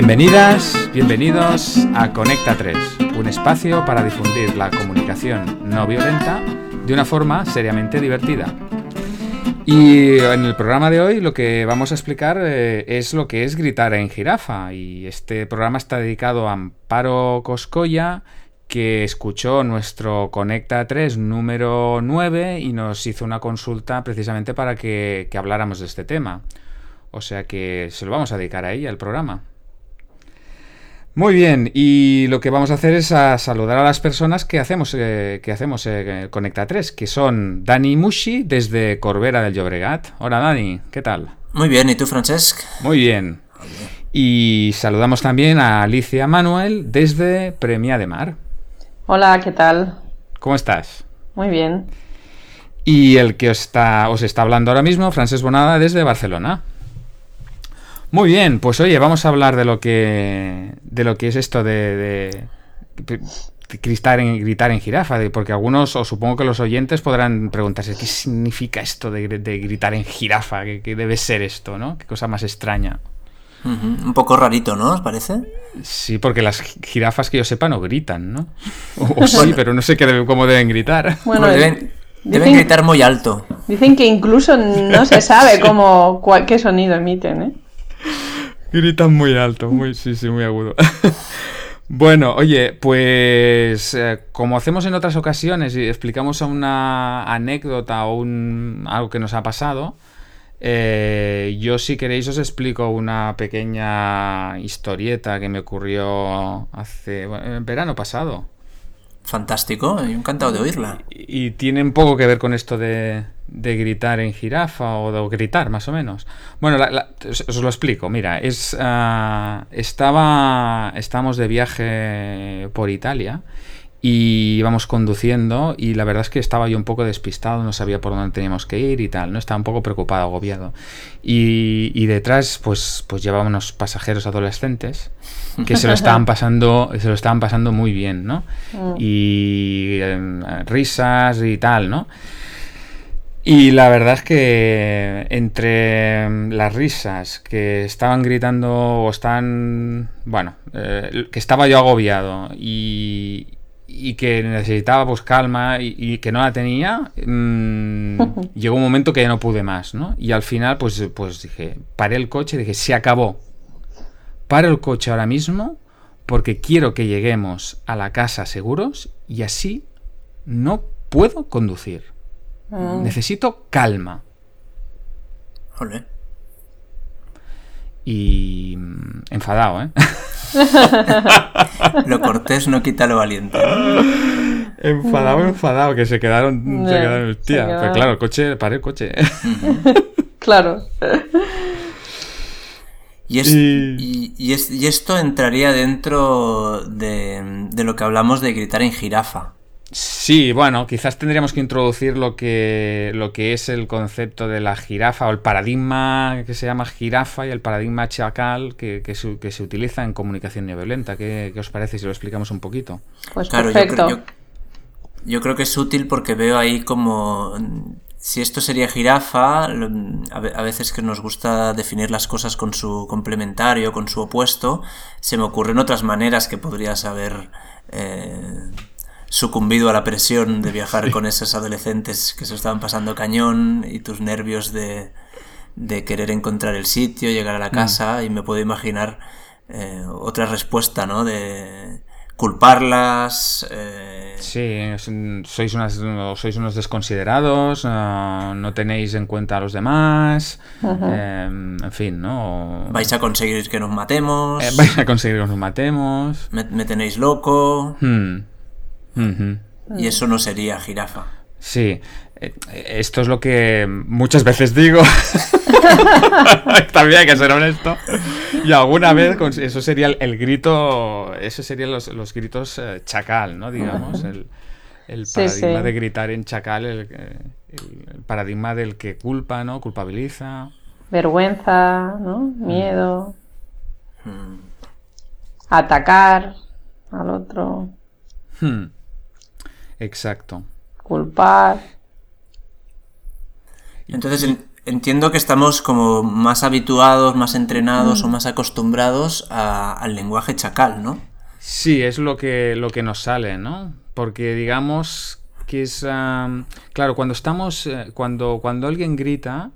Bienvenidas, bienvenidos a Conecta 3, un espacio para difundir la comunicación no violenta de una forma seriamente divertida. Y en el programa de hoy lo que vamos a explicar eh, es lo que es gritar en jirafa. Y este programa está dedicado a Amparo Coscoya, que escuchó nuestro Conecta 3 número 9 y nos hizo una consulta precisamente para que, que habláramos de este tema. O sea que se lo vamos a dedicar a ella, el programa. Muy bien, y lo que vamos a hacer es a saludar a las personas que hacemos, eh, que hacemos eh, Conecta 3, que son Dani Mushi desde Corbera del Llobregat. Hola Dani, ¿qué tal? Muy bien, ¿y tú Francesc? Muy bien. Y saludamos también a Alicia Manuel desde Premia de Mar. Hola, ¿qué tal? ¿Cómo estás? Muy bien. Y el que os está, os está hablando ahora mismo, Francesc Bonada desde Barcelona. Muy bien, pues oye, vamos a hablar de lo que de lo que es esto de, de, gritar, en, gritar en jirafa, de, porque algunos, o supongo que los oyentes podrán preguntarse qué significa esto de, de gritar en jirafa, ¿Qué, ¿Qué, debe ser esto, ¿no? Qué cosa más extraña. Uh -huh. Un poco rarito, ¿no? ¿Os parece? Sí, porque las jirafas que yo sepa no gritan, ¿no? O, o sí, pero no sé qué debe, cómo deben gritar. Bueno, deben, deben dicen, gritar muy alto. Dicen que incluso no se sabe cómo, cuál, qué sonido emiten, ¿eh? Gritan muy alto, muy, sí, sí, muy agudo. bueno, oye, pues eh, como hacemos en otras ocasiones y explicamos una anécdota o un, algo que nos ha pasado, eh, yo si queréis os explico una pequeña historieta que me ocurrió hace bueno, verano pasado. Fantástico, encantado de oírla. Y, y, tiene un poco que ver con esto de, de gritar en jirafa o de gritar más o menos. Bueno, la, la, os lo explico. Mira, es uh, estaba estamos de viaje por Italia y íbamos conduciendo y la verdad es que estaba yo un poco despistado, no sabía por dónde teníamos que ir y tal, no estaba un poco preocupado, agobiado. Y, y detrás pues pues llevaba unos pasajeros adolescentes que se lo estaban pasando se lo estaban pasando muy bien, ¿no? Mm. Y eh, risas y tal, ¿no? Y la verdad es que entre las risas que estaban gritando o están, bueno, eh, que estaba yo agobiado y, y que necesitaba pues calma y, y que no la tenía, mmm, llegó un momento que ya no pude más, ¿no? Y al final pues, pues dije, paré el coche dije, se acabó. Paro el coche ahora mismo porque quiero que lleguemos a la casa seguros y así no puedo conducir. Mm. Necesito calma. Olé. Y enfadado, ¿eh? lo cortés no quita lo valiente. Enfadado, enfadado, que se quedaron, se quedaron el tía. Pues claro, el coche, paré el coche. claro. Y, es, y... Y, es, y, esto entraría dentro de, de lo que hablamos de gritar en jirafa. Sí, bueno, quizás tendríamos que introducir lo que, lo que es el concepto de la jirafa o el paradigma que se llama jirafa y el paradigma chacal que, que, se, que se utiliza en comunicación no violenta. ¿Qué, ¿Qué, os parece si lo explicamos un poquito? Pues claro, perfecto. Yo, yo, yo creo que es útil porque veo ahí como si esto sería jirafa, a veces que nos gusta definir las cosas con su complementario, con su opuesto, se me ocurren otras maneras que podrías haber eh, sucumbido a la presión de viajar sí. con esos adolescentes que se estaban pasando cañón y tus nervios de, de querer encontrar el sitio, llegar a la casa mm. y me puedo imaginar eh, otra respuesta, ¿no? De culparlas. Eh... Sí, sois, unas, sois unos desconsiderados, uh, no tenéis en cuenta a los demás, eh, en fin, ¿no? Vais a conseguir que nos matemos. Eh, vais a conseguir que nos matemos. Me, me tenéis loco. Hmm. Uh -huh. Y eso no sería jirafa. Sí, esto es lo que muchas veces digo. También hay que ser honesto. Y alguna vez eso sería el, el grito, eso serían los, los gritos eh, chacal, ¿no? Digamos, el, el paradigma sí, sí. de gritar en chacal, el, el, paradigma del que culpa, ¿no? Culpabiliza. Vergüenza, ¿no? Miedo. Mm. Atacar al otro. Hmm. Exacto. Culpar. Entonces, en, entiendo que estamos como más habituados, más entrenados o más acostumbrados a- al lenguaje chacal, ¿no? Sí, es lo que, lo que nos sale, ¿no? Porque digamos que es... am, claro, cuando estamos... eh, cuando, cuando alguien grita,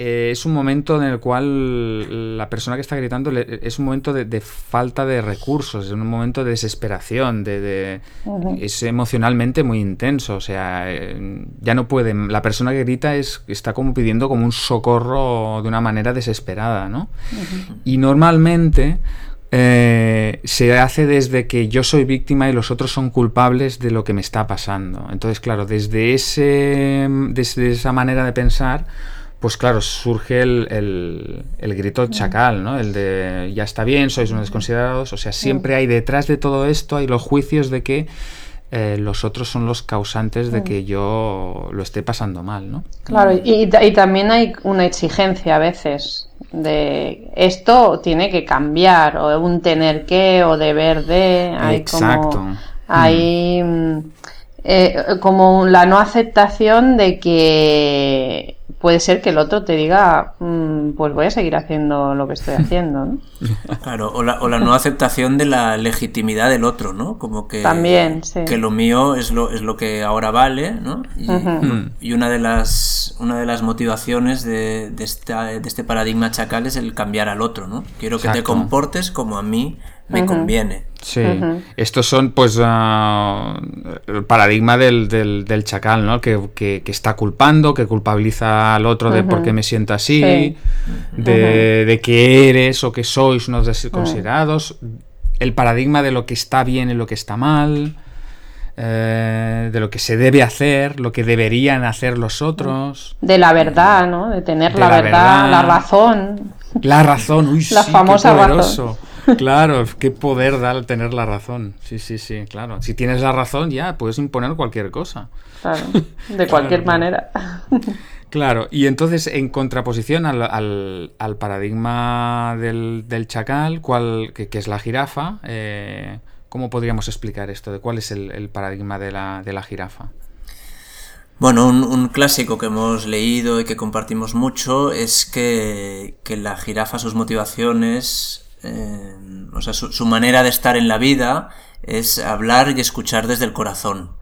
eh, es un momento en el cual la persona que está gritando le- es un momento de, de falta de recursos, es un momento de desesperación, de, de- es emocionalmente muy intenso, o sea, eh, ya no puede... La persona que grita es, está como pidiendo como un socorro de una manera desesperada, ¿no? Y normalmente eh, se hace desde que yo soy víctima y los otros son culpables de lo que me está pasando. Entonces, claro, desde, ese, desde esa manera de pensar, pues claro, surge el, el- el grito chacal, ¿no? El de ya está bien, sois unos desconsiderados. O sea, siempre hay detrás de todo esto, hay los juicios de que eh, los otros son los causantes de que yo lo esté pasando mal, ¿no? Claro, y, y ta- y también hay una exigencia a veces de esto tiene que cambiar, o un tener que, o deber de. Hay Exacto. como. Hay mm, eh, como la no aceptación de que puede ser que el otro te diga, mm, pues voy a seguir haciendo lo que estoy haciendo, ¿no? Claro, o la, o la no aceptación de la legitimidad del otro, ¿no? Como que, También, sí. que lo mío es lo, es lo que ahora vale, ¿no? Y, y una de las una de las motivaciones de, de, esta- de este paradigma chacal es el cambiar al otro, ¿no? Quiero que te comportes como a mí me conviene. Sí, estos son pues ah, el paradigma del, del, del chacal, ¿no? Que, que- que está culpando, que culpabiliza al otro de por qué me siento así, Sí. de, de que eres o que sois unos desconsiderados, el paradigma de lo que está bien y lo que está mal, eh, de lo que se debe hacer, lo que deberían hacer los otros. De la verdad, ¿no? De tener De la, la verdad, verdad. la razón. La razón, uy, La sí, famosa qué razón. Claro, qué poder da el tener la razón. Sí, sí, sí, claro. Si tienes la razón, ya puedes imponer cualquier cosa. Claro, de cualquier claro. manera. Claro, y entonces en contraposición al, al- al paradigma del, del chacal, cuál, que, que es la jirafa, eh, ¿cómo podríamos explicar esto? ¿De cuál es el, el paradigma de la, de la jirafa? Bueno, un, un clásico que hemos leído y que compartimos mucho es que, que la jirafa, sus motivaciones, eh, o sea, su, su manera de estar en la vida es hablar y escuchar desde el corazón.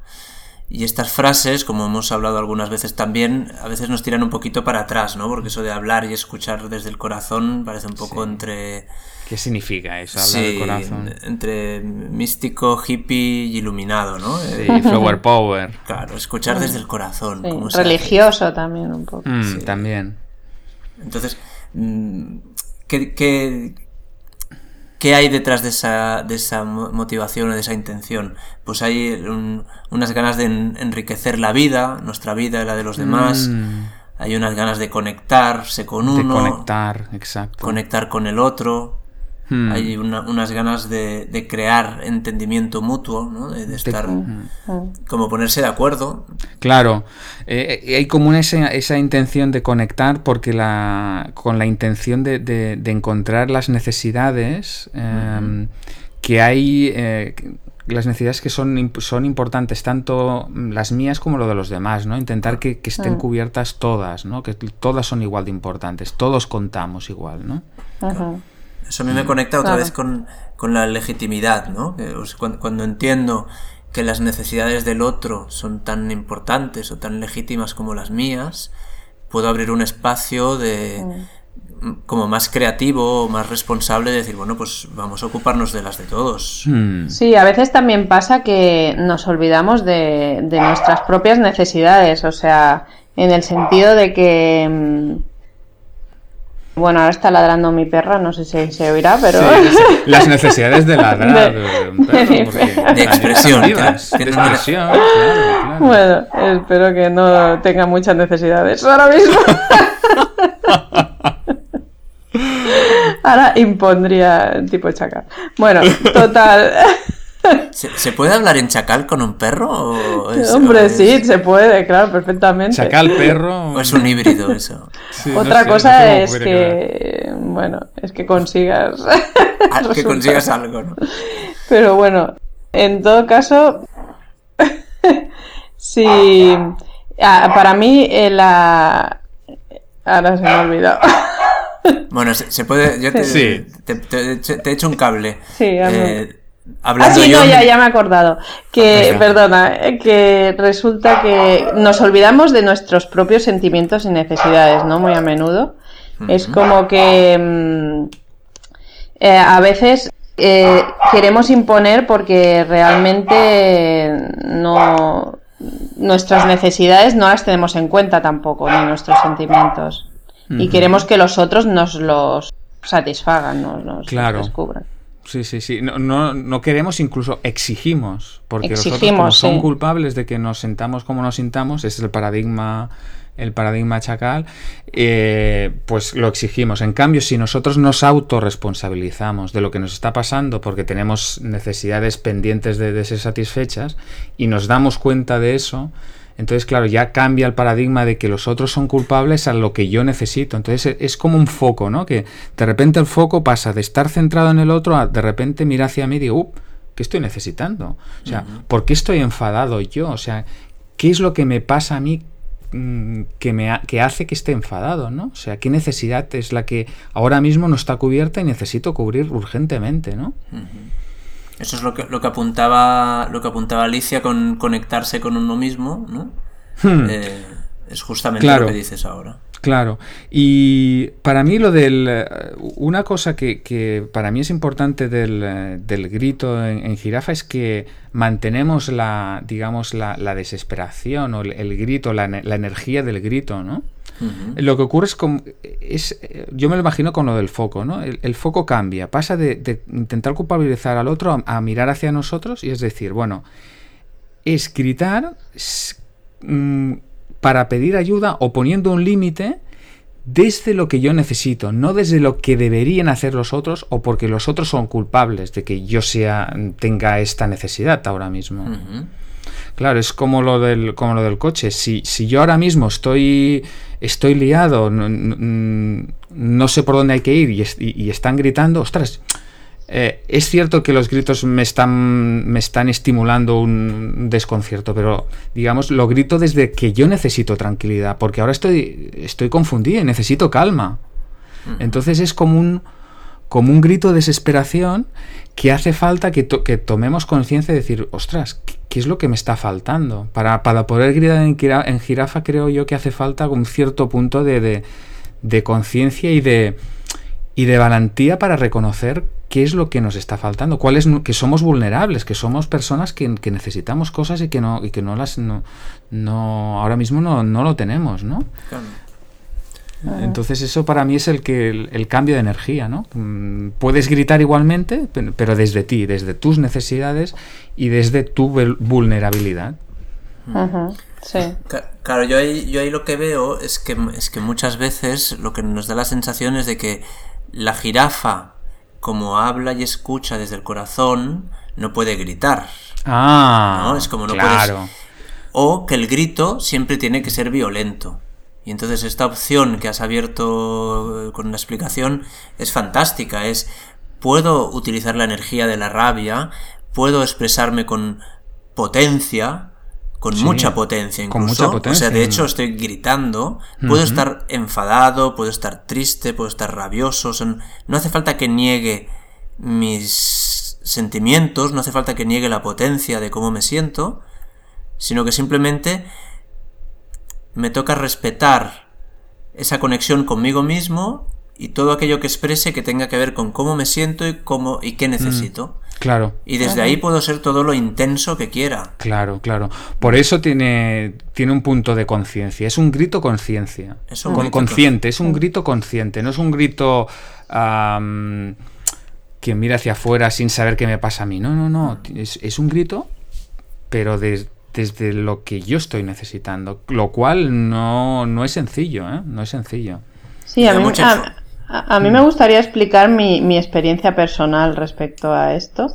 Y estas frases, como hemos hablado algunas veces también, a veces nos tiran un poquito para atrás, ¿no? Porque eso de hablar y escuchar desde el corazón parece un poco Sí. entre... ¿Qué significa eso? Hablar sí, del corazón. entre místico, hippie y iluminado, ¿no? Sí, Eh, flower power. Claro, escuchar desde el corazón. Sí, ¿cómo se hace? religioso también un poco. Mm, Sí. También. Entonces, mm, ¿qué, qué, qué hay detrás de esa, de esa mo- motivación o de esa intención? Pues hay un- unas ganas de en- enriquecer la vida, nuestra vida y la de los demás. Mm, Hay unas ganas de conectarse con de uno, conectar, exacto. conectar con el otro. Hmm. Hay una- unas ganas de, de crear entendimiento mutuo, ¿no? de, de estar Mm. como ponerse de acuerdo. Claro, eh, eh, hay como una, esa, esa intención de conectar porque la, con la intención de, de- de encontrar las necesidades eh, que hay, eh, las necesidades que son, son importantes, tanto las mías como lo de los demás, ¿no? Intentar que, que estén Mm. cubiertas todas, ¿no? Que todas son igual de importantes, todos contamos igual, ¿no? Eso a mí me conecta otra Claro. vez con, con la legitimidad, ¿no? Cuando, cuando entiendo que las necesidades del otro son tan importantes o tan legítimas como las mías, puedo abrir un espacio de como más creativo o más responsable de decir, bueno, pues vamos a ocuparnos de las de todos. Hmm. Sí, a veces también pasa que nos olvidamos de, de nuestras propias necesidades, o sea, en el sentido de que... Bueno, ahora está ladrando mi perra, no sé si se oirá, pero... Sí, sí, las necesidades de ladrar De- de un perro, porque- De expresión, de expresión, claro, claro. Bueno, espero que no tenga muchas necesidades ahora mismo. Ahora impondría tipo chacal. Bueno, total. ¿Se, se puede hablar en chacal con un perro? O es, o Hombre, es- sí, se puede, claro, perfectamente. Chacal, perro. o es un híbrido eso? Sí, no Otra sé, cosa no sé cómo es quedar. que, bueno, es que consigas. Ah, que consigas algo, ¿no? Pero bueno, en todo caso, sí, ah, para mí eh, la, Ahora se me ha olvidado. Bueno, se, puede. Yo te, Sí. te, te- te he hecho un cable. Sí, hazlo. Eh, Ah, hablando sí, no, ya, ya me he acordado. Que, Venga. perdona, eh, que resulta que nos olvidamos de nuestros propios sentimientos y necesidades, ¿no? Muy a menudo. Es como que mm, eh, a veces eh, queremos imponer porque realmente no nuestras necesidades no las tenemos en cuenta tampoco, ni nuestros sentimientos. Y queremos que los otros nos los satisfagan, nos, nos Claro. descubran. Sí, sí, sí. No, no, no queremos, incluso exigimos. Porque los otros, Exigimos, como son sí. culpables de que nos sentamos como nos sintamos, ese es el paradigma, el paradigma chacal, eh, pues lo exigimos. En cambio, si nosotros nos autorresponsabilizamos de lo que nos está pasando porque tenemos necesidades pendientes de, de ser satisfechas y nos damos cuenta de eso, entonces, claro, ya cambia el paradigma de que los otros son culpables a lo que yo necesito. Entonces, e- es como un foco, ¿no? Que de repente el foco pasa de estar centrado en el otro a de repente mira hacia mí y digo, "Uh, ¿qué estoy necesitando? O sea, ¿por qué estoy enfadado yo? O sea, ¿qué es lo que me pasa a mí mm, que, me ha- que hace que esté enfadado, ¿no? O sea, ¿qué necesidad es la que ahora mismo no está cubierta y necesito cubrir urgentemente, ¿no? Eso es lo que, lo que apuntaba lo que apuntaba Alicia con conectarse con uno mismo, ¿no? Eh, es justamente Hmm. Claro. lo que dices ahora. Claro, y para mí lo del... eh, Una cosa que, que para mí es importante del, eh, del grito en, en jirafa es que mantenemos la, digamos, la, la desesperación o el, el grito, la, la energía del grito, ¿no? Lo que ocurre es, como, es yo me lo imagino con lo del foco, ¿no? El, el foco cambia, pasa de, de intentar culpabilizar al otro a, a mirar hacia nosotros y es decir, bueno, es gritar mm, para pedir ayuda o poniendo un límite desde lo que yo necesito, no desde lo que deberían hacer los otros o porque los otros son culpables de que yo sea tenga esta necesidad ahora mismo. Claro, es como lo del, como lo del coche. Si, si yo ahora mismo estoy, estoy liado, no, no- no sé por dónde hay que ir y, y- y están gritando, ostras, eh, es cierto que los gritos me están, me están estimulando un desconcierto, pero digamos, lo grito desde que yo necesito tranquilidad, porque ahora estoy, estoy confundido y necesito calma. Entonces es como un, como un grito de desesperación que hace falta que, que tomemos conciencia de decir, ostras, ¿qué, es lo que me está faltando? Para, para poder gritar en, en jirafa creo yo que hace falta un cierto punto de, de, conciencia y de, y de valentía para reconocer qué es lo que nos está faltando, cuál es que somos vulnerables, que somos personas que, que necesitamos cosas y que no, y que no las no, no ahora mismo no, no lo tenemos, ¿no? Claro. Entonces eso para mí es el que el, el cambio de energía, ¿no? Mm, Puedes gritar igualmente, pe- pero desde ti, desde tus necesidades y desde tu vulnerabilidad. Ujú, Sí. Claro, yo ahí, yo ahí lo que veo es que, es que muchas veces lo que nos da la sensación es de que la jirafa, como habla y escucha desde el corazón, no puede gritar. Ah, ¿no? Es como no claro. puedes. O que el grito siempre tiene que ser violento. Y entonces esta opción que has abierto eh, con una explicación es fantástica. Es puedo utilizar la energía de la rabia, puedo expresarme con potencia, con Sí, mucha potencia con incluso. mucha potencia. O sea, de hecho estoy gritando. Puedo estar enfadado, puedo estar triste, puedo estar rabioso. son- no hace falta que niegue mis sentimientos, no hace falta que niegue la potencia de cómo me siento, sino que simplemente me toca respetar esa conexión conmigo mismo y todo aquello que exprese que tenga que ver con cómo me siento y cómo y qué necesito. Claro, Y desde ahí puedo ser todo lo intenso que quiera. claro, claro. Por eso tiene, tiene un punto de conciencia. Es un grito conciencia. Es un Con- grito consciente, es un grito consciente. No es un grito am, que mira hacia afuera sin saber qué me pasa a mí. No, no, no. Es, es un grito, pero des- desde lo que yo estoy necesitando. Lo cual no, no es sencillo, ¿eh? No es sencillo. Sí, a mí, mucha a, a- a mí me gustaría explicar mi, mi experiencia personal respecto a esto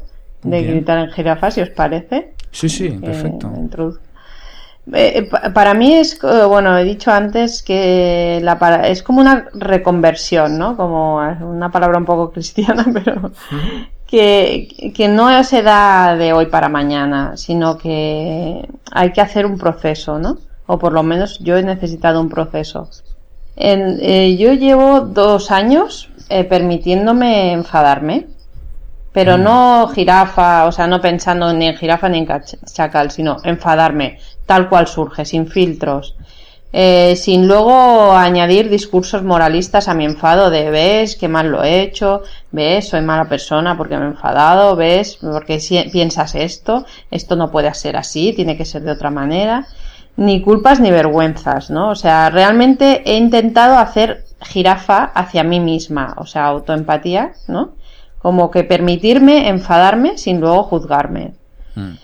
de Bien. gritar en jirafa, si os parece. Sí, sí, Eh, perfecto. Eh, pa- para mí es, bueno, he dicho antes que la para- es como una reconversión, ¿no? Como una palabra un poco cristiana, pero que, que no se da de hoy para mañana, sino que hay que hacer un proceso, ¿no? O por lo menos yo he necesitado un proceso. Eh, yo llevo dos años eh, permitiéndome enfadarme, pero mm. no jirafa, o sea, no pensando ni en jirafa ni en chacal, sino enfadarme, tal cual surge, sin filtros. Eh, sin luego añadir discursos moralistas a mi enfado de ves qué mal lo he hecho, ves soy mala persona porque me he enfadado, ves porque piensas esto, esto no puede ser así, tiene que ser de otra manera, ni culpas ni vergüenzas, ¿no? O sea, realmente he intentado hacer jirafa hacia mí misma, o sea, autoempatía, ¿no? Como que permitirme enfadarme sin luego juzgarme. Mm.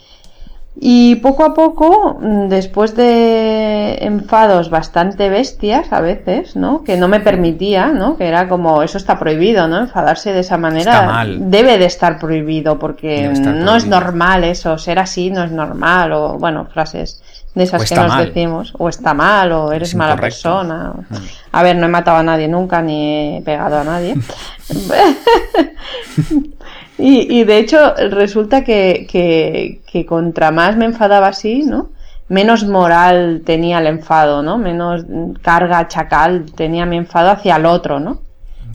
Y poco a poco, mm, después de enfados bastante bestias a veces, ¿no? Que no me permitía, ¿no? Que era como, eso está prohibido, ¿no? Enfadarse de esa manera debe de estar prohibido porque no es normal eso, ser así no es normal o, bueno, frases de esas que nos decimos, o está mal, o eres mala persona. Mm. A ver, no he matado a nadie nunca, ni he pegado a nadie. Y, de hecho, resulta que, que, contra más me enfadaba así, ¿no? Menos moral tenía el enfado, ¿no? Menos carga chacal tenía mi enfado hacia el otro, ¿no?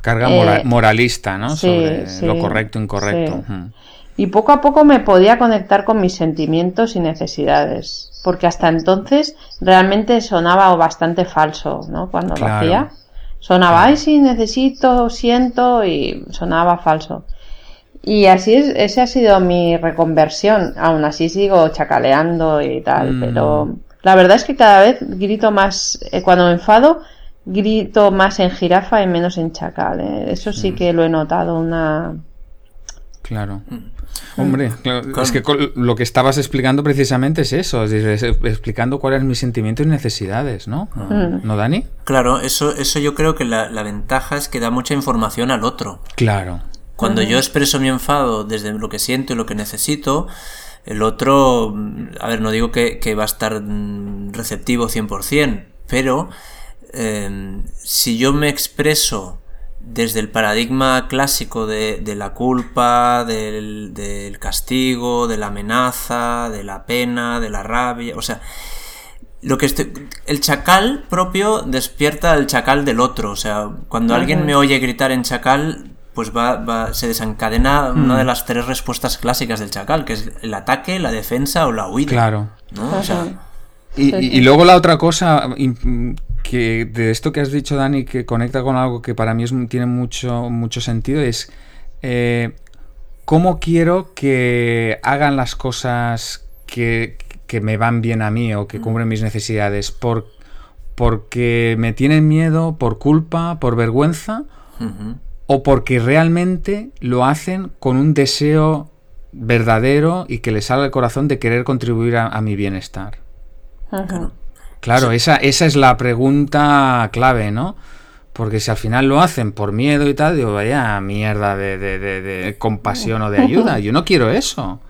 Carga eh, moralista, ¿no? Sobre lo correcto, incorrecto. Y poco a poco me podía conectar con mis sentimientos y necesidades. Porque hasta entonces realmente sonaba bastante falso, ¿no? Cuando lo hacía. Sonaba, ay, sí, necesito, siento, y sonaba falso. Y así es, ese ha sido mi reconversión. Aún así sigo chacaleando y tal, mm. pero la verdad es que cada vez grito más, eh, cuando me enfado, grito más en jirafa y menos en chacal. Eh. Eso sí mm. que lo he notado, una... Claro. Mm. Hombre, es que lo que estabas explicando precisamente es eso, explicando cuáles son mis sentimientos y necesidades, ¿no? ¿No, Dani? Claro, eso, eso yo creo que la, la, ventaja es que da mucha información al otro. Claro. Cuando yo expreso mi enfado desde lo que siento y lo que necesito, el otro, a ver, no digo que, va a estar receptivo 100%, pero em, si yo me expreso desde el paradigma clásico de, la culpa, del, castigo, de la amenaza, de la pena, de la rabia, o sea, lo que el chacal propio despierta al chacal del otro, o sea, cuando alguien me oye gritar en chacal, pues va, se desencadena una de mm. las tres respuestas clásicas del chacal, que es el ataque, la defensa o la huida. Claro. y, luego la otra cosa que de esto que has dicho, Dani, que conecta con algo que para mí tiene mucho, mucho sentido, es eh, cómo quiero que hagan las cosas que, me van bien a mí o que mm. cubren mis necesidades. Por, porque me tienen miedo, por culpa, por vergüenza o porque realmente lo hacen con un deseo verdadero y que les salga el corazón de querer contribuir a, mi bienestar. Claro, esa, esa es la pregunta clave, ¿no? Porque si al final lo hacen por miedo y tal, digo, vaya mierda de, de, de compasión o de ayuda. Yo no quiero eso.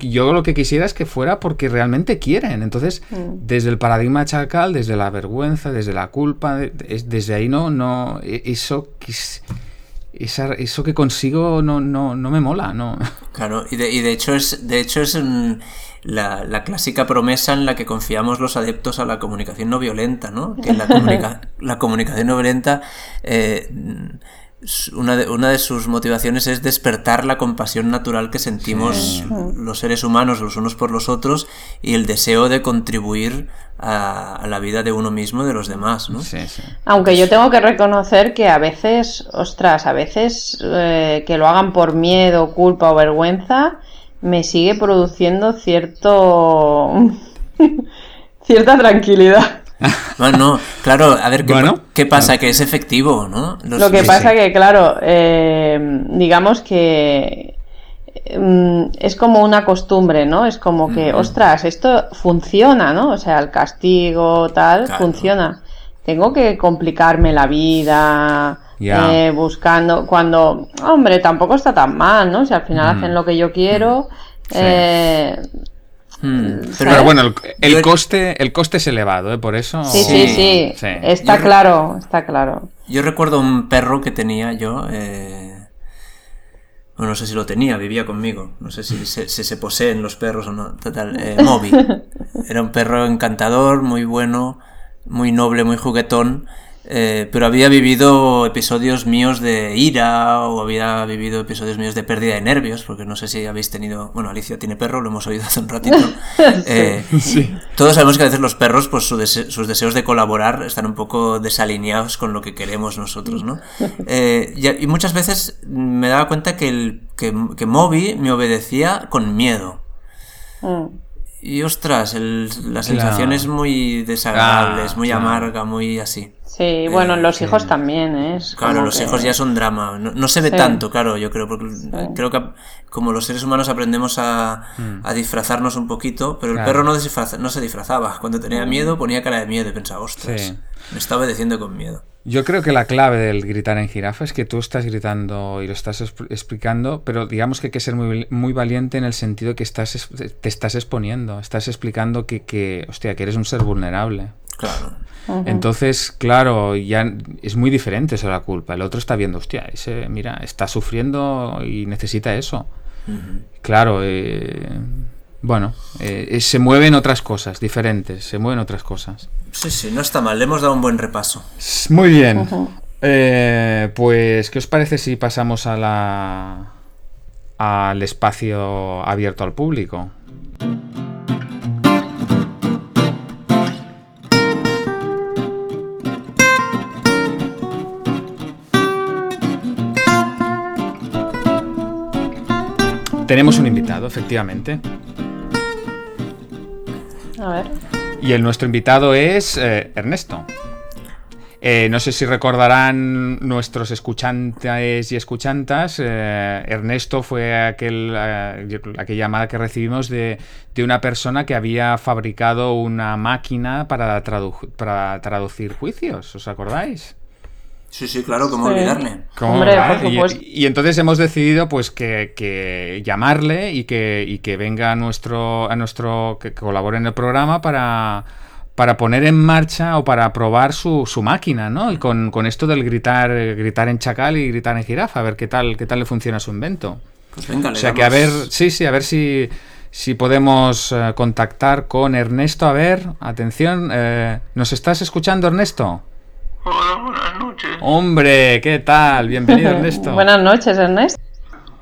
Yo, lo que quisiera es que fuera porque realmente quieren. Entonces, mm. desde el paradigma chacal, desde la vergüenza, desde la culpa, desde ahí no, no, e, eso que, eso que consigo no, no, no me mola, no. Claro, y de, y de hecho es, de hecho es la, la, clásica promesa en la que confiamos los adeptos a la comunicación no violenta, ¿no? Que la, la comunicación no violenta eh, una de, una de sus motivaciones es despertar la compasión natural que sentimos los seres humanos los unos por los otros y el deseo de contribuir a, la vida de uno mismo y de los demás. ¿no? Aunque yo tengo que reconocer que a veces, ostras, a veces eh, que lo hagan por miedo, culpa o vergüenza, me sigue produciendo cierto... cierta tranquilidad. Bueno, claro, a ver qué, pasa, que es efectivo, ¿no? Lo que pasa que, claro, eh, digamos que mm, es como una costumbre, ¿no? Es como que, ostras, esto funciona, ¿no? O sea, el castigo, tal, funciona. Tengo que complicarme la vida, eh, buscando, cuando, hombre, tampoco está tan mal, ¿no? Si al final hacen lo que yo quiero, eh, Hmm. Pero, bueno, el, coste, el coste es elevado, ¿eh? Por eso. Sí, sí, sí. Está claro, está claro. Yo recuerdo un perro que tenía yo. Eh... Bueno, no sé si lo tenía, vivía conmigo. No sé si se, poseen los perros o no. Total, eh, Moby. Era un perro encantador, muy bueno, muy noble, muy juguetón. Eh, pero había vivido episodios míos de ira o había vivido episodios míos de pérdida de nervios, porque no sé si habéis tenido... Bueno, Alicia tiene perro, lo hemos oído hace un ratito. Eh, todos sabemos que a veces los perros, pues sus deseos de colaborar están un poco desalineados con lo que queremos nosotros, ¿no? Eh, y, muchas veces me daba cuenta que, el, que, que Moby me obedecía con miedo. Mm. Y ostras, la sensación es muy desagradable, es muy amarga, muy así. Sí, bueno, los hijos también, ¿eh? claro, los hijos ya son drama. No, se ve tanto, claro, yo creo, porque creo que como los seres humanos aprendemos a, mm. disfrazarnos un poquito, pero el perro no, no se disfrazaba. Cuando tenía miedo ponía cara de miedo y pensaba, ostras, me está obedeciendo con miedo. Yo creo que la clave del gritar en jirafa es que tú estás gritando y lo estás explicando, pero digamos que hay que ser muy, muy valiente en el sentido que estás, te estás exponiendo, estás explicando que, que, hostia, que eres un ser vulnerable. Claro. Entonces, claro, ya es muy diferente eso la culpa. El otro está viendo, hostia, ese, mira, está sufriendo y necesita eso. Claro, eh, bueno, eh, se mueven otras cosas diferentes, se mueven otras cosas. Sí, sí, no está mal, le hemos dado un buen repaso. Muy bien. Eh, pues, ¿qué os parece si pasamos a la al espacio abierto al público? Tenemos un invitado, efectivamente. A ver. Y el nuestro invitado es eh, Ernesto. Eh, no sé si recordarán nuestros escuchantes y escuchantas. Eh, Ernesto fue aquel, aquella llamada que recibimos de, una persona que había fabricado una máquina para, para traducir juicios. ¿Os acordáis? Sí, sí, claro, ¿cómo olvidarle? y, entonces hemos decidido pues que, llamarle y que, que venga a nuestro, a nuestro, que colabore en el programa para, para poner en marcha o para probar su, su máquina, ¿no? Y con, esto del gritar, gritar en chacal y gritar en jirafa, a ver qué tal, qué tal le funciona su invento. Pues venga, O sea que a ver, sí, sí, a ver si, si podemos eh, contactar con Ernesto. A ver, atención, eh, ¿nos estás escuchando, Ernesto? Hola, buenas noches. Hombre, ¿qué tal? Bienvenido, Ernesto. buenas noches, Ernesto.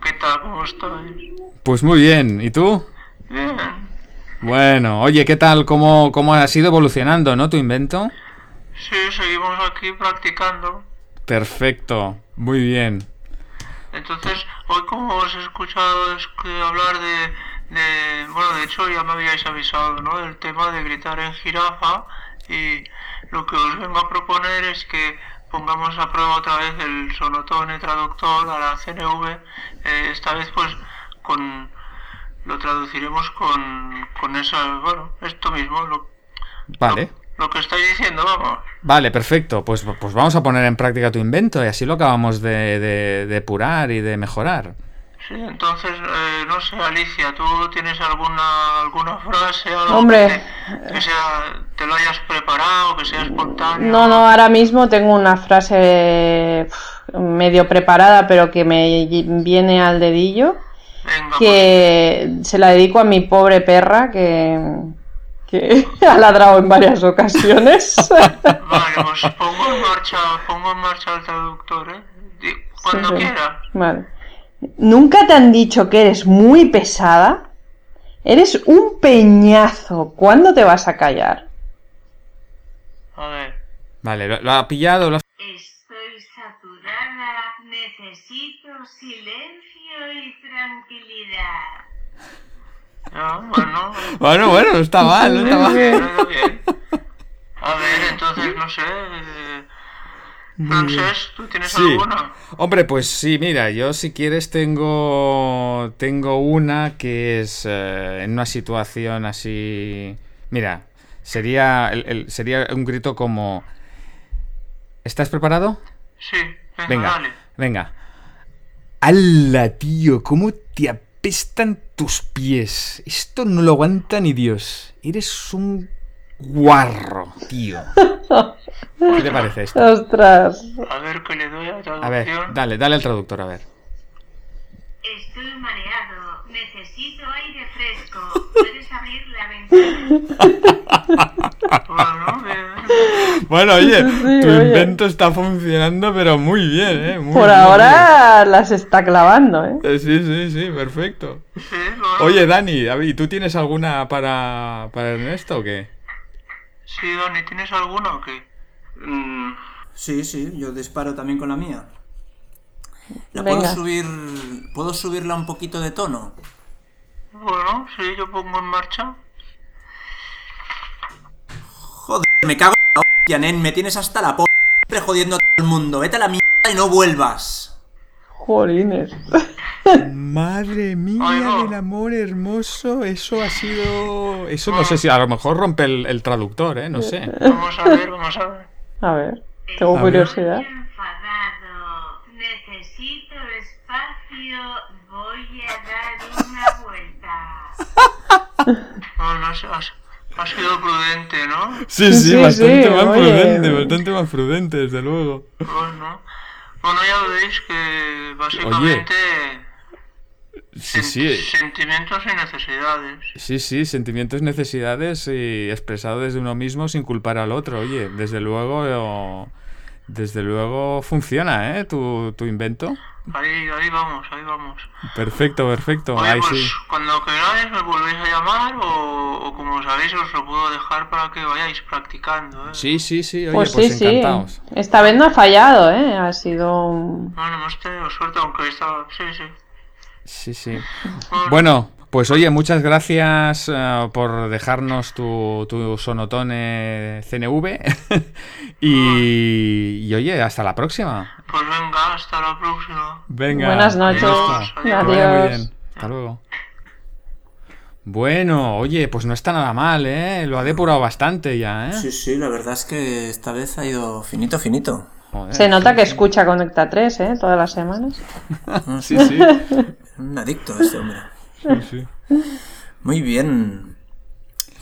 ¿Qué tal? ¿Cómo estáis? Pues muy bien. ¿Y tú? Bien. Bueno, oye, ¿qué tal? ¿Cómo, cómo ha ido evolucionando, no, tu invento? Sí, seguimos aquí practicando. Perfecto, muy bien. Entonces, hoy como os he escuchado hablar de, de, bueno, de hecho ya me habíais avisado, ¿no? Del tema de gritar en jirafa y lo que os vengo a proponer es que pongamos a prueba otra vez el sonotone traductor a la CNV, eh, esta vez pues con lo traduciremos con, con eso, bueno, esto mismo, lo, vale. Lo, que estáis diciendo, vamos. Vale, perfecto, pues, pues vamos a poner en práctica tu invento y así lo acabamos de, de depurar y de mejorar. Sí, entonces, eh, no sé, Alicia, ¿tú tienes alguna alguna frase, algo Hombre, que, sea, te lo hayas preparado, que sea espontáneo? No, no, ahora mismo tengo una frase medio preparada, pero que me viene al dedillo. Venga, que pues. se la dedico a mi pobre perra que, que ha ladrado en varias ocasiones. Vale, pues pongo en marcha, pongo en marcha el traductor, ¿eh? Cuando quiera. Vale. ¿Nunca te han dicho que eres muy pesada? Eres un peñazo. ¿Cuándo te vas a callar? A ver. Vale, lo, ha pillado. Estoy saturada. Necesito silencio y tranquilidad. No, bueno. bueno, bueno, no está mal, no está mal. A ver, entonces, no sé. Francés, ¿tú tienes alguna? Hombre, pues sí, mira, yo si quieres tengo tengo una que es eh, en una situación así. Mira, sería el, sería un grito como ¿Estás preparado? Sí, venga, venga. Venga. ¡Hala, tío! ¿Cómo te apestan tus pies? Esto no lo aguanta ni Dios. Eres un guarro, tío. ¿Qué te parece esto? Ostras. A ver que le doy a traducción. A ver, dale, dale al traductor, a ver. Estoy mareado. Necesito aire fresco. ¿Puedes abrir la ventana? bueno, oye, Sí, tu oye. invento está funcionando, pero muy bien, ¿eh? Muy Por bien, ahora las está clavando, ¿eh? Eh, Sí, sí, sí, perfecto. Sí, bueno. Oye, Dani, ¿y tú tienes alguna para, para Ernesto o qué? Sí, Dani, ¿tienes alguna o qué? Mm, sí, sí, yo disparo también con la mía. ¿La puedo subir. ¿Puedo subirla un poquito de tono? Bueno, sí, yo pongo en marcha. Joder, me cago en la hostia, nen, me tienes hasta la p. Siempre jodiendo a todo el mundo. Vete a la mierda y no vuelvas. Jolines. Madre mía no. del amor hermoso, eso ha sido... Eso no sé si a lo mejor rompe el, el traductor, ¿eh? No sé. Vamos a ver, vamos a ver. A ver, tengo A ver. curiosidad. enfadado. Necesito espacio. Voy a dar una vuelta. Bueno, has, has- has sido prudente, ¿no? Sí, sí, sí, bastante sí, más oye. prudente, bastante más prudente, desde luego. Bueno, bueno, ya veis que básicamente Sí, sí, sentimientos y necesidades. sí, sí, sentimientos, necesidades y expresado desde uno mismo sin culpar al otro. Oye, desde luego, desde luego funciona, ¿eh? Tu, tu invento. Ahí, ahí vamos, ahí vamos. Perfecto, perfecto. Oye, Ahí pues sí. cuando queráis me volvéis a llamar o, o como sabéis os lo puedo dejar para que vayáis practicando, ¿eh? Sí, sí, sí, oye, Pues pues, sí, sí. Esta vez no ha fallado, ¿eh? Ha sido... un- Bueno, hemos tenido suerte, aunque estaba... Sí, sí. Sí, sí. Bueno, pues oye, muchas gracias eh, por dejarnos tu, tu sonotone CNV. y, y oye, hasta la próxima. Pues venga, hasta la próxima. Venga. Buenas noches. Adiós, muy bien. Hasta luego. Bueno, oye, pues no está nada mal, ¿eh? Lo ha depurado bastante ya, ¿eh? Sí, sí, la verdad es que esta vez ha ido finito, finito. Joder. Se nota que escucha Conecta 3, ¿eh? Todas las semanas. Sí, sí. Un adicto este hombre. Sí, sí. Muy bien.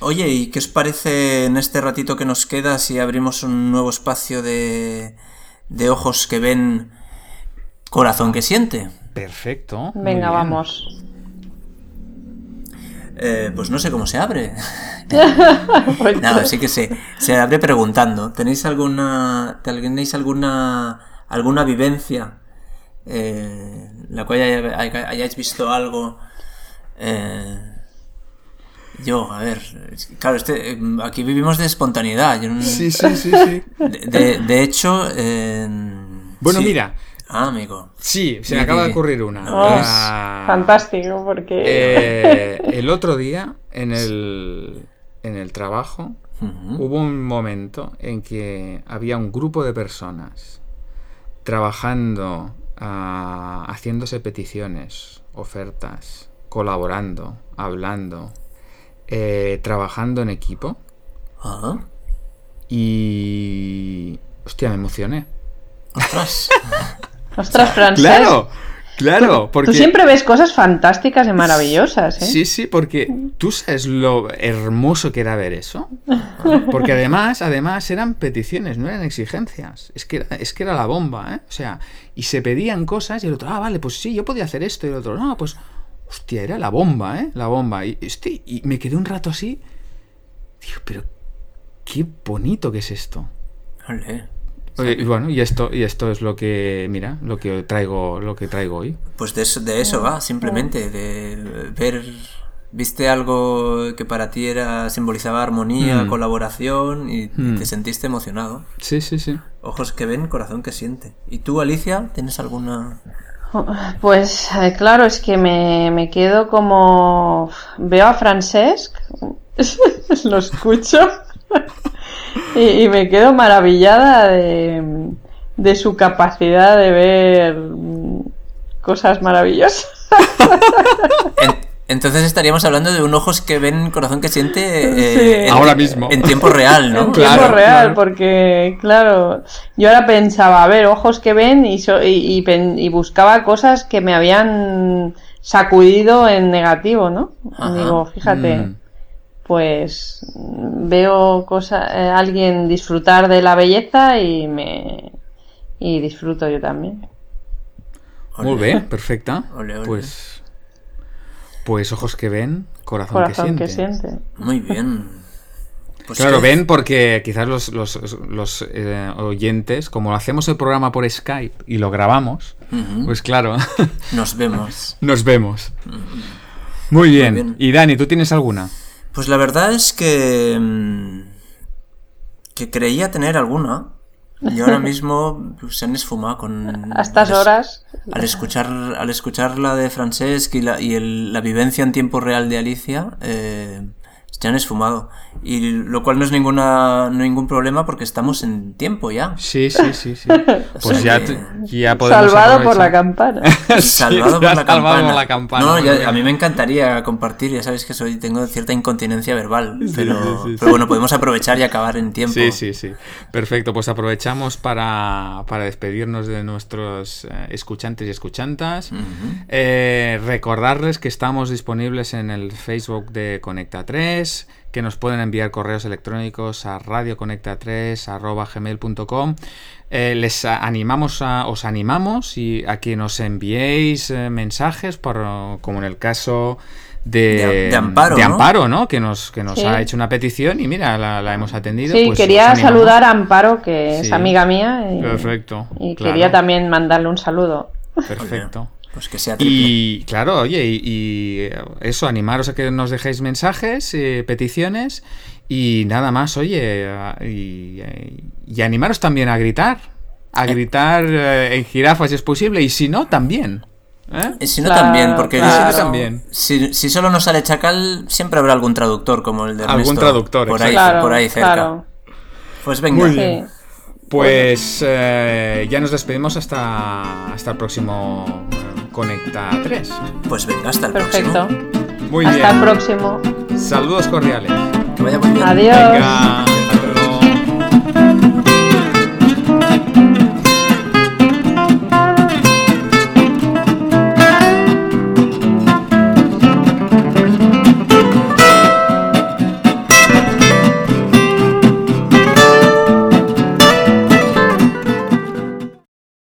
Oye, ¿y qué os parece en este ratito que nos queda si abrimos un nuevo espacio de, de ojos que ven, corazón que siente? Perfecto. Venga, bien. vamos. Eh, pues no sé cómo se abre. Nada, sí que se, se abre preguntando. ¿Tenéis alguna, tenéis alguna, alguna vivencia eh, la cual haya- haya- hayáis visto algo? Eh, yo, a ver, claro, este, eh, aquí vivimos de espontaneidad. yo no- Sí, sí, sí, sí. de, de- de hecho, eh, Bueno, sí. mira, Ah, amigo. sí, se me acaba de ocurrir una. Oh, Ah, Fantástico, porque... eh, el otro día, en el, en el trabajo, hubo un momento en que había un grupo de personas trabajando, ah, haciéndose peticiones, ofertas, colaborando, hablando, eh, trabajando en equipo Ah, y... Hostia, me emocioné. ostras. Ostras, Francés. Claro, claro, porque... Tú siempre ves cosas fantásticas y maravillosas, ¿eh? Sí, sí, porque tú sabes lo hermoso que era ver eso. Porque además, además eran peticiones, no eran exigencias. Es que era, es que era la bomba, ¿eh? O sea, y se pedían cosas y el otro, ah, vale, pues sí, yo podía hacer esto. Y el otro, no, pues, hostia, era la bomba, ¿eh? La bomba. Y, este, y me quedé un rato así. Digo, pero qué bonito que es esto. Oye, Y bueno, y esto, y esto es lo que, mira, lo que traigo, lo que traigo hoy. Pues de eso, de eso va, simplemente, de ver, viste algo que para ti era simbolizaba armonía, Mm. colaboración y Mm. te sentiste emocionado. Sí, sí, sí. Ojos que ven, corazón que siente. ¿Y tú, Alicia, tienes alguna? Pues eh, claro, es que me, me quedo como... Veo a Francesc, lo escucho y, me quedo maravillada de, de su capacidad de ver mm, cosas maravillosas. En- entonces estaríamos hablando de un ojos que ven, corazón que siente eh, Sí. en, Ahora mismo. en tiempo real, ¿no? en Claro, tiempo real, claro. porque, claro, yo ahora pensaba, a ver, ojos que ven y, so- y, y pen- y buscaba cosas que me habían sacudido en negativo, ¿no? Ajá. Digo, fíjate, Mm. pues veo cosa, eh, alguien disfrutar de la belleza y me y disfruto yo también. Muy Ole. bien, perfecta. Pues, pues ojos que ven, corazón, Corazón que que siente. siente. Muy bien. Pues claro, que- ven porque quizás los, los- los, eh, oyentes, como hacemos el programa por Skype y lo grabamos, pues claro, Nos vemos. nos vemos. Muy bien. bien. Y Dani, ¿tú tienes alguna? Pues la verdad es que. mm, que creía tener alguna. Y ahora mismo pues, se han esfumado con. A estas horas. Al escuchar, al escuchar la de Francesc y la, y el- la vivencia en tiempo real de Alicia, eh, se han esfumado. Y lo cual no es ninguna, no ningún problema porque estamos en tiempo ya. Sí, sí, sí, sí. Pues sea ya, que- te- ya podemos Salvado por la campana. Sí, Salvado, ya por la, salvado campana. por la campana. No, bien. a mí me encantaría compartir, ya sabéis que soy tengo cierta incontinencia verbal, pero, sí, sí, pero bueno, podemos aprovechar y acabar en tiempo. Sí, sí, sí. Perfecto, pues aprovechamos para, para despedirnos de nuestros eh, escuchantes y escuchantas. Eh, recordarles que estamos disponibles en el Facebook de Conecta 3, que nos pueden enviar correos electrónicos a radioconecta3.gmail.com. Eh, les animamos a, os animamos y a que nos enviéis eh, mensajes, por, como en el caso de, De- de Amparo, de ¿no? Amparo, ¿no? Que nos, que nos Sí. ha hecho una petición y mira, la, la hemos atendido. Sí, pues quería saludar a Amparo, que Sí. es amiga mía. Y, Perfecto. Y claro, quería también mandarle un saludo. Perfecto. Pues que sea triple. Y claro, oye, y, y, eh, eso, animaros a que nos dejéis mensajes, eh, peticiones y nada más, oye, y, eh, y animaros también a gritar, a gritar eh, en jirafa si es posible y si no, también. ¿eh? Y si no Claro, también, porque claro. Si también. Si, si solo nos sale chacal, siempre habrá algún traductor como el de Algún Ernesto, traductor, por ahí, Claro, por ahí cerca. claro. Pues venga, Muy Sí. Pues eh, ya nos despedimos hasta, hasta el próximo Conecta 3. Pues venga, hasta el próximo. Perfecto. Muy bien. Hasta el próximo. Saludos cordiales. Que vaya muy. Adiós. Venga, hasta.